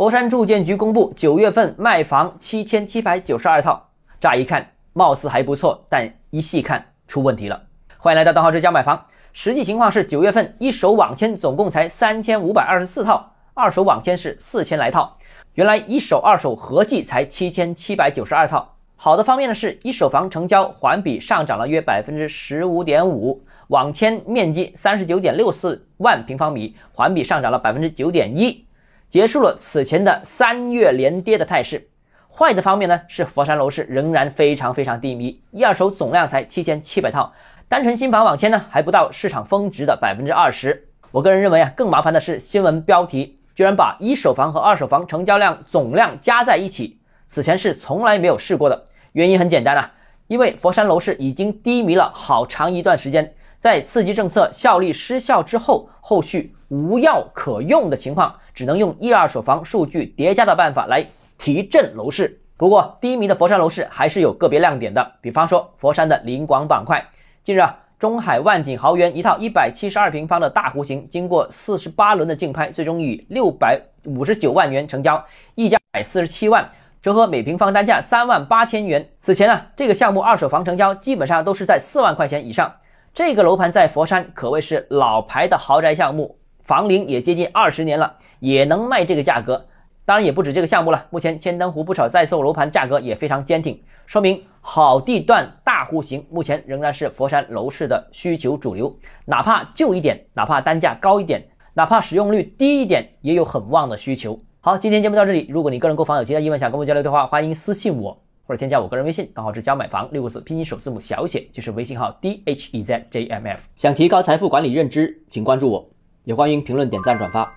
佛山住建局公布九月份卖房七千七百九十二套，乍一看貌似还不错，但一细看出问题了。欢迎来到邓浩之家买房，实际情况是九月份一手网签总共才三千五百二十四套，二手网签是四千来套。原来一手二手合计才七千七百九十二套。好的方面呢，是一手房成交环比上涨了约百分之十五点五，网签面积三十九点六四万平方米，环比上涨了百分之九点一，结束了此前的三月连跌的态势。坏的方面呢，是佛山楼市仍然非常非常低迷，一二手总量才七千七百套，单纯新房网签呢还不到市场峰值的百分之二十。我个人认为啊，更麻烦的是新闻标题居然把一手房和二手房成交量总量加在一起，此前是从来没有试过的。原因很简单啊，因为佛山楼市已经低迷了好长一段时间，在刺激政策效力失效之后，后续无药可用的情况，只能用一二手房数据叠加的办法来提振楼市。不过，低迷的佛山楼市还是有个别亮点的，比方说佛山的临广板块。近日啊，中海万锦豪园一套一百七十二平方的大户型，经过四十八轮的竞拍，最终以六百五十九万元成交，溢价百四十七万。折合每平方单价三万八千元。此前呢，这个项目二手房成交基本上都是在四万块钱以上。这个楼盘在佛山可谓是老牌的豪宅项目，房龄也接近二十年了，也能卖这个价格。当然也不止这个项目了，目前千灯湖不少在售楼盘价格也非常坚挺，说明好地段大户型目前仍然是佛山楼市的需求主流。哪怕旧一点，哪怕单价高一点，哪怕使用率低一点，也有很旺的需求。好，今天节目到这里。如果你个人购房有其他疑问想跟我交流的话，欢迎私信我或者添加我个人微信，账号是教买房六个字拼音首字母小写，就是微信号 d h e z j m f。想提高财富管理认知，请关注我，也欢迎评论、点赞、转发。